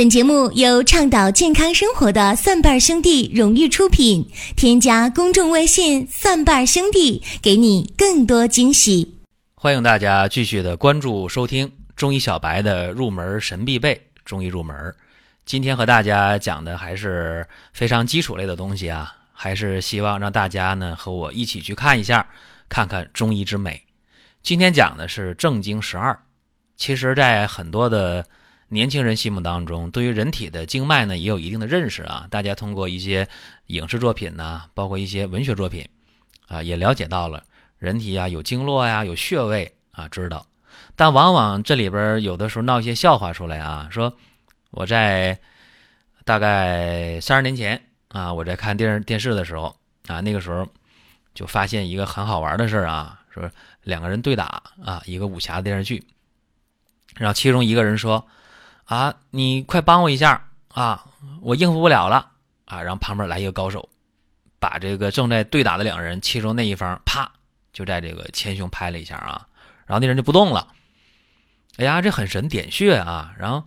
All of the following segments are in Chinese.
本节目由倡导健康生活的蒜瓣兄弟荣誉出品。添加公众微信“蒜瓣兄弟”，给你更多惊喜。欢迎大家继续的关注收听中医小白的入门神必备中医入门。今天和大家讲的还是非常基础类的东西啊，还是希望让大家呢和我一起去看一下，看看中医之美。今天讲的是正经十二。其实，在很多的年轻人心目当中，对于人体的经脉呢，也有一定的认识啊。大家通过一些影视作品呐，包括一些文学作品，啊，也了解到了人体啊有经络呀，有穴位啊，知道。但往往这里边有的时候闹一些笑话出来啊，说我在大概三十年前啊，我在看电视电视的时候啊，那个时候就发现一个很好玩的事儿啊，说两个人对打啊，一个武侠电视剧，然后其中一个人说。啊，你快帮我一下啊！我应付不了了啊！然后旁边来一个高手，把这个正在对打的两人，其中那一方啪就在这个前胸拍了一下啊，然后那人就不动了。哎呀，这很神，点穴啊！然后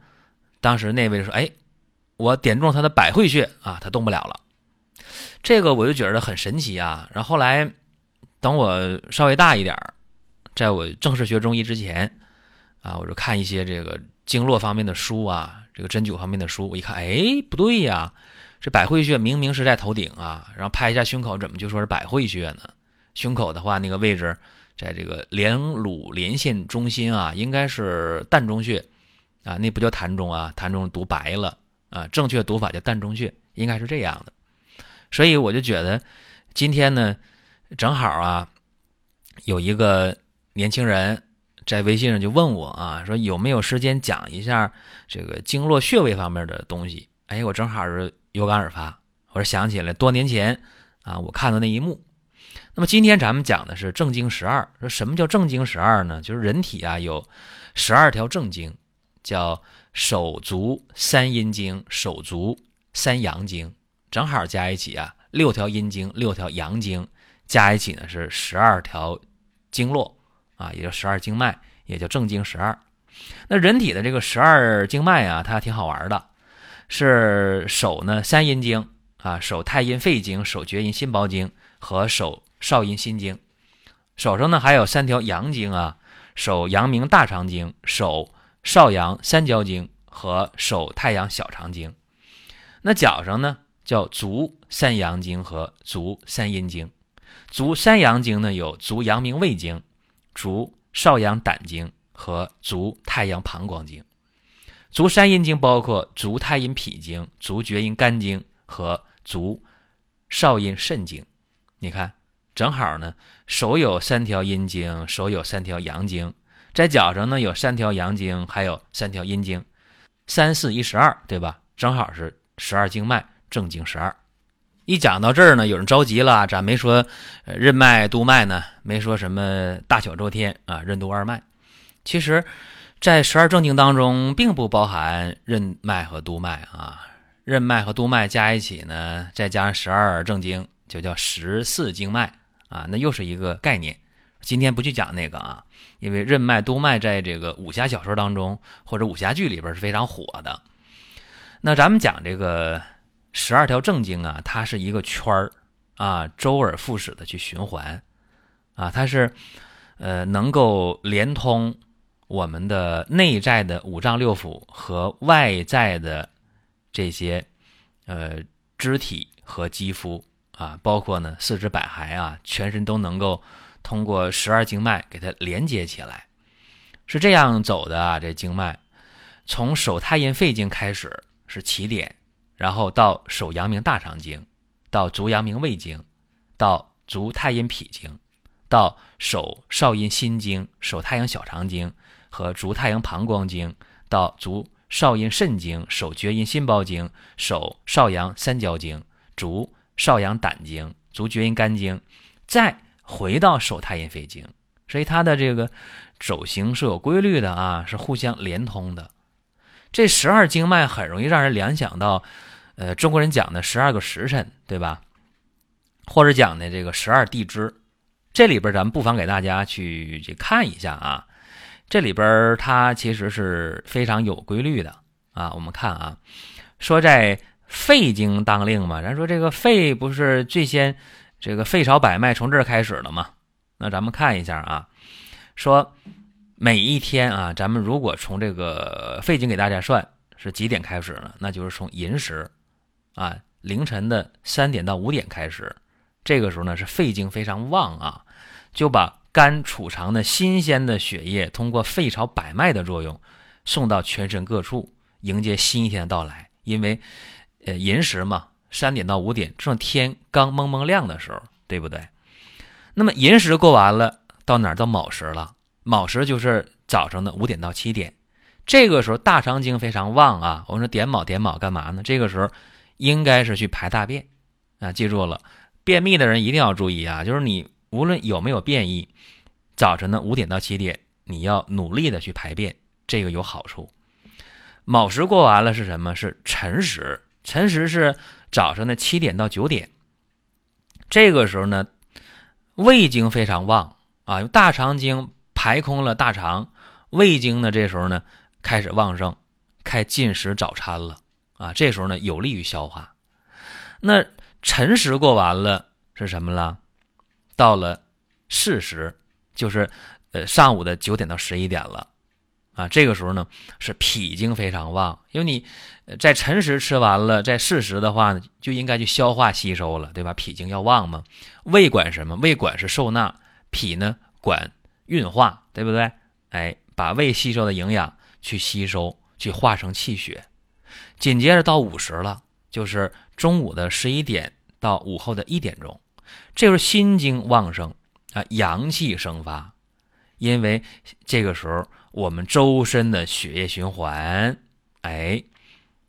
当时那位说：“哎，我点中他的百会穴啊，他动不了了。”这个我就觉得很神奇啊。然后后来等我稍微大一点在我正式学中医之前啊，我就看一些这个。经络方面的书啊，这个针灸方面的书，我一看，哎，不对呀，这百会穴明明是在头顶啊，然后拍一下胸口，怎么就说是百会穴呢？胸口的话，那个位置在这个连乳连线中心啊，应该是膻中穴啊，那不叫膻中啊，膻中读白了啊，正确读法叫膻中穴，应该是这样的。所以我就觉得今天呢，正好啊，有一个年轻人。在微信上就问我啊，说有没有时间讲一下这个经络穴位方面的东西？哎，我正好是有感而发，我说想起来多年前啊，我看到那一幕。那么今天咱们讲的是正经十二，说什么叫正经十二呢？就是人体啊有十二条正经，叫手足三阴经、手足三阳经，正好加一起啊六条阴经、六条阳经，加一起呢是十二条经络。啊，也叫十二经脉，也叫正经十二。那人体的这个十二经脉啊，它挺好玩的。是手呢三阴经啊，手太阴肺经、手厥阴心包经和手少阴心经。手上呢还有三条阳经啊，手阳明大肠经、手少阳三焦经和手太阳小肠经。那脚上呢叫足三阳经和足三阴经。足三阳经呢有足阳明胃经。足少阳胆经和足太阳膀胱经，足三阴经包括足太阴脾经、足厥阴肝经和足少阴肾经。你看，正好呢，手有三条阴经，手有三条阳经，在脚上呢有三条阳经，还有三条阴经，三四一十二，对吧？正好是十二经脉，正经十二。一讲到这儿呢，有人着急了，咱没说任脉、督脉呢，没说什么大小周天啊，任督二脉。其实，在十二正经当中，并不包含任脉和督脉啊。任脉和督脉加一起呢，再加上十二正经，就叫十四经脉啊。那又是一个概念。今天不去讲那个啊，因为任脉、督脉在这个武侠小说当中或者武侠剧里边是非常火的。那咱们讲这个。十二条正经啊，它是一个圈儿啊，周而复始的去循环啊，它是呃能够连通我们的内在的五脏六腑和外在的这些呃肢体和肌肤啊，包括呢四肢百骸啊，全身都能够通过十二经脉给它连接起来，是这样走的啊。这经脉从手太阴肺经开始是起点。然后到手阳明大肠经，到足阳明胃经，到足太阴脾经，到手少阴心经、手太阳小肠经和足太阳膀胱经，到足少阴肾经、手厥阴心包经、手少阳三焦经、足少阳胆经、足厥阴肝经，再回到手太阴肺经。所以它的这个走形是有规律的啊，是互相连通的。这十二经脉很容易让人联想到，呃，中国人讲的十二个时辰，对吧？或者讲的这个十二地支，这里边咱们不妨给大家去去看一下啊。这里边它其实是非常有规律的啊。我们看啊，说在肺经当令嘛，咱说这个肺不是最先这个肺朝百脉从这儿开始的吗？那咱们看一下啊，说每一天啊，咱们如果从这个肺经给大家算是几点开始呢？那就是从寅时啊，凌晨的三点到五点开始，这个时候呢是肺经非常旺啊，就把肝储藏的新鲜的血液通过肺朝百脉的作用送到全身各处，迎接新一天的到来。因为呃寅时嘛，三点到五点正天刚蒙蒙亮的时候，对不对？那么寅时过完了，到哪儿？到卯时了。卯时就是早上的五点到七点，这个时候大肠经非常旺啊。我们说点卯点卯干嘛呢？这个时候应该是去排大便啊。记住了，便秘的人一定要注意啊，就是你无论有没有便意，早晨的五点到七点你要努力的去排便，这个有好处。卯时过完了是什么？是辰时。辰时是早上的七点到九点，这个时候呢。胃经非常旺啊，用大肠经排空了大肠，胃经呢这时候呢开始旺盛，开进食早餐了啊，这时候呢有利于消化。那辰时过完了是什么了？到了巳时，就是呃上午的九点到十一点了。啊，这个时候呢是脾经非常旺，因为你在辰时吃完了，在巳时的话呢，就应该去消化吸收了，对吧？脾经要旺嘛。胃管什么？胃管是受纳，脾呢管运化，对不对？哎，把胃吸收的营养去吸收，去化成气血。紧接着到午时了，就是中午的十一点到午后的一点钟，这时候心经旺盛啊，阳气生发，因为这个时候。我们周身的血液循环，哎，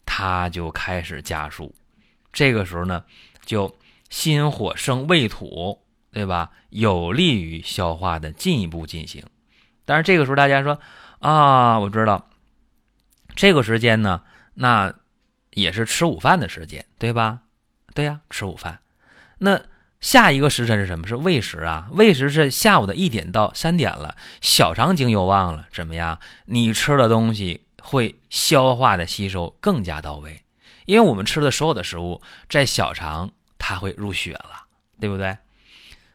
它就开始加速。这个时候呢，就心火生胃土，对吧？有利于消化的进一步进行。但是这个时候大家说啊，我知道这个时间呢，那也是吃午饭的时间，对吧？对呀，吃午饭。那。下一个时辰是什么？是未时啊！未时是下午的一点到三点了，小肠经又旺了，怎么样？你吃的东西会消化的吸收更加到位，因为我们吃的所有的食物在小肠它会入血了，对不对？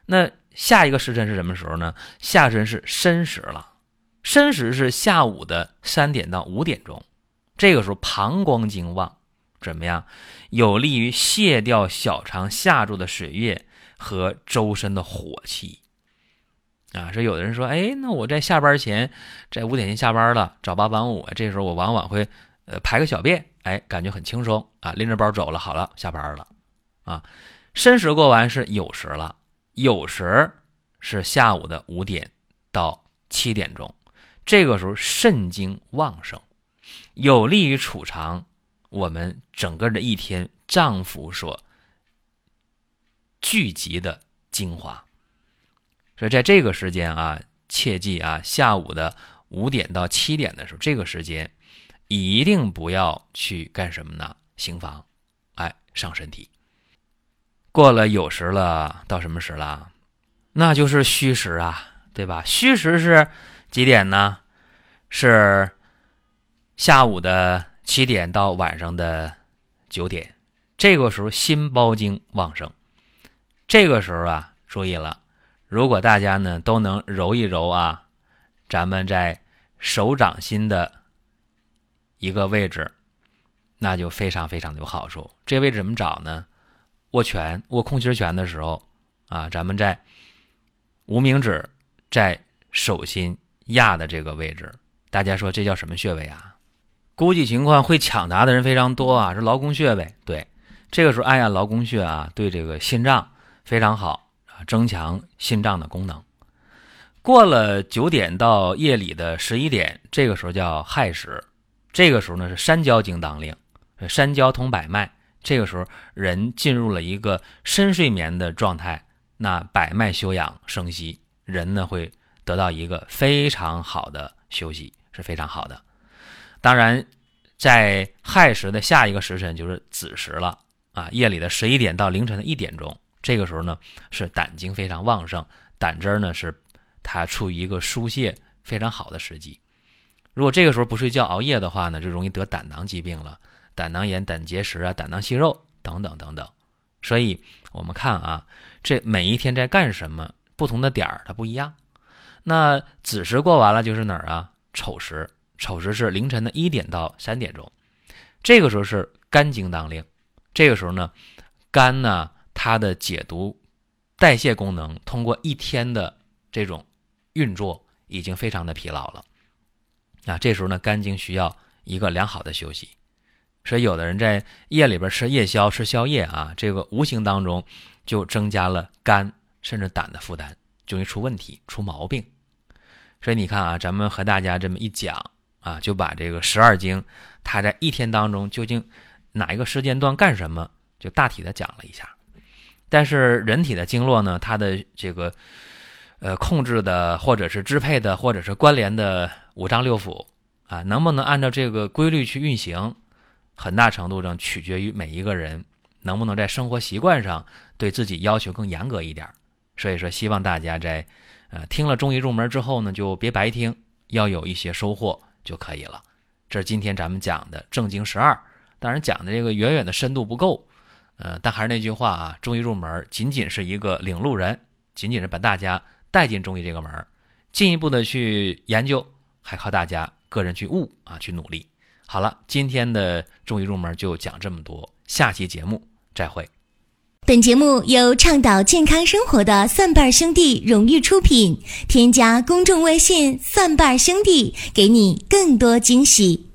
那下一个时辰是什么时候呢？下时辰是申时了，申时是下午的三点到五点钟，这个时候膀胱经旺，怎么样？有利于卸掉小肠下注的水液。和周身的火气啊，说有的人说，哎，那我在下班前，在五点前下班了，早八晚五，这时候我往往会呃排个小便，哎，感觉很轻松啊，拎着包走了，好了，下班了啊。申时过完是酉时了，有时是下午的五点到七点钟，这个时候肾精旺盛，有利于储藏我们整个的一天脏腑所。聚集的精华，所以在这个时间啊，切记啊，下午的五点到七点的时候，这个时间一定不要去干什么呢？行房，哎，伤身体。过了酉时了，到什么时了？那就是戌时啊，对吧？戌时是几点呢？是下午的七点到晚上的九点，这个时候心包经旺盛。这个时候啊，注意了，如果大家呢都能揉一揉啊，咱们在手掌心的一个位置，那就非常非常的有好处。这位置怎么找呢？握拳、握空心拳的时候啊，咱们在无名指在手心压的这个位置，大家说这叫什么穴位啊？估计情况会抢答的人非常多啊，是劳宫穴呗。对，这个时候按压劳宫穴啊，对这个心脏。非常好啊，增强心脏的功能。过了九点到夜里的十一点，这个时候叫亥时，这个时候呢是三焦经当令，三焦通百脉，这个时候人进入了一个深睡眠的状态，那百脉休养生息，人呢会得到一个非常好的休息，是非常好的。当然，在亥时的下一个时辰就是子时了啊，夜里的十一点到凌晨的一点钟。这个时候呢，是胆经非常旺盛，胆汁呢是它处于一个疏泄非常好的时机。如果这个时候不睡觉、熬夜的话呢，就容易得胆囊疾病了，胆囊炎、胆结石啊、胆囊息肉等等等等。所以，我们看啊，这每一天在干什么，不同的点儿它不一样。那子时过完了就是哪儿啊？丑时，丑时是凌晨的一点到三点钟，这个时候是肝经当令。这个时候呢，肝呢它的解毒、代谢功能通过一天的这种运作已经非常的疲劳了。啊，这时候呢，肝经需要一个良好的休息。所以，有的人在夜里边吃夜宵、吃宵夜啊，这个无形当中就增加了肝甚至胆的负担，就容易出问题、出毛病。所以你看啊，咱们和大家这么一讲啊，就把这个十二经它在一天当中究竟哪一个时间段干什么，就大体的讲了一下。但是人体的经络呢，它的这个呃控制的，或者是支配的，或者是关联的五脏六腑啊，能不能按照这个规律去运行？很大程度上取决于每一个人能不能在生活习惯上对自己要求更严格一点。所以说，希望大家在呃听了中医入门之后呢，就别白听，要有一些收获就可以了。这是今天咱们讲的正经十二，当然讲的这个远远的深度不够，呃，但还是那句话啊，中医入门仅仅是一个领路人，仅仅是把大家带进中医这个门进一步的去研究还靠大家个人去悟啊，去努力。好了，今天的中医入门就讲这么多，下期节目再会。本节目由倡导健康生活的蒜瓣兄弟荣誉出品，添加公众微信“蒜瓣兄弟”，给你更多惊喜。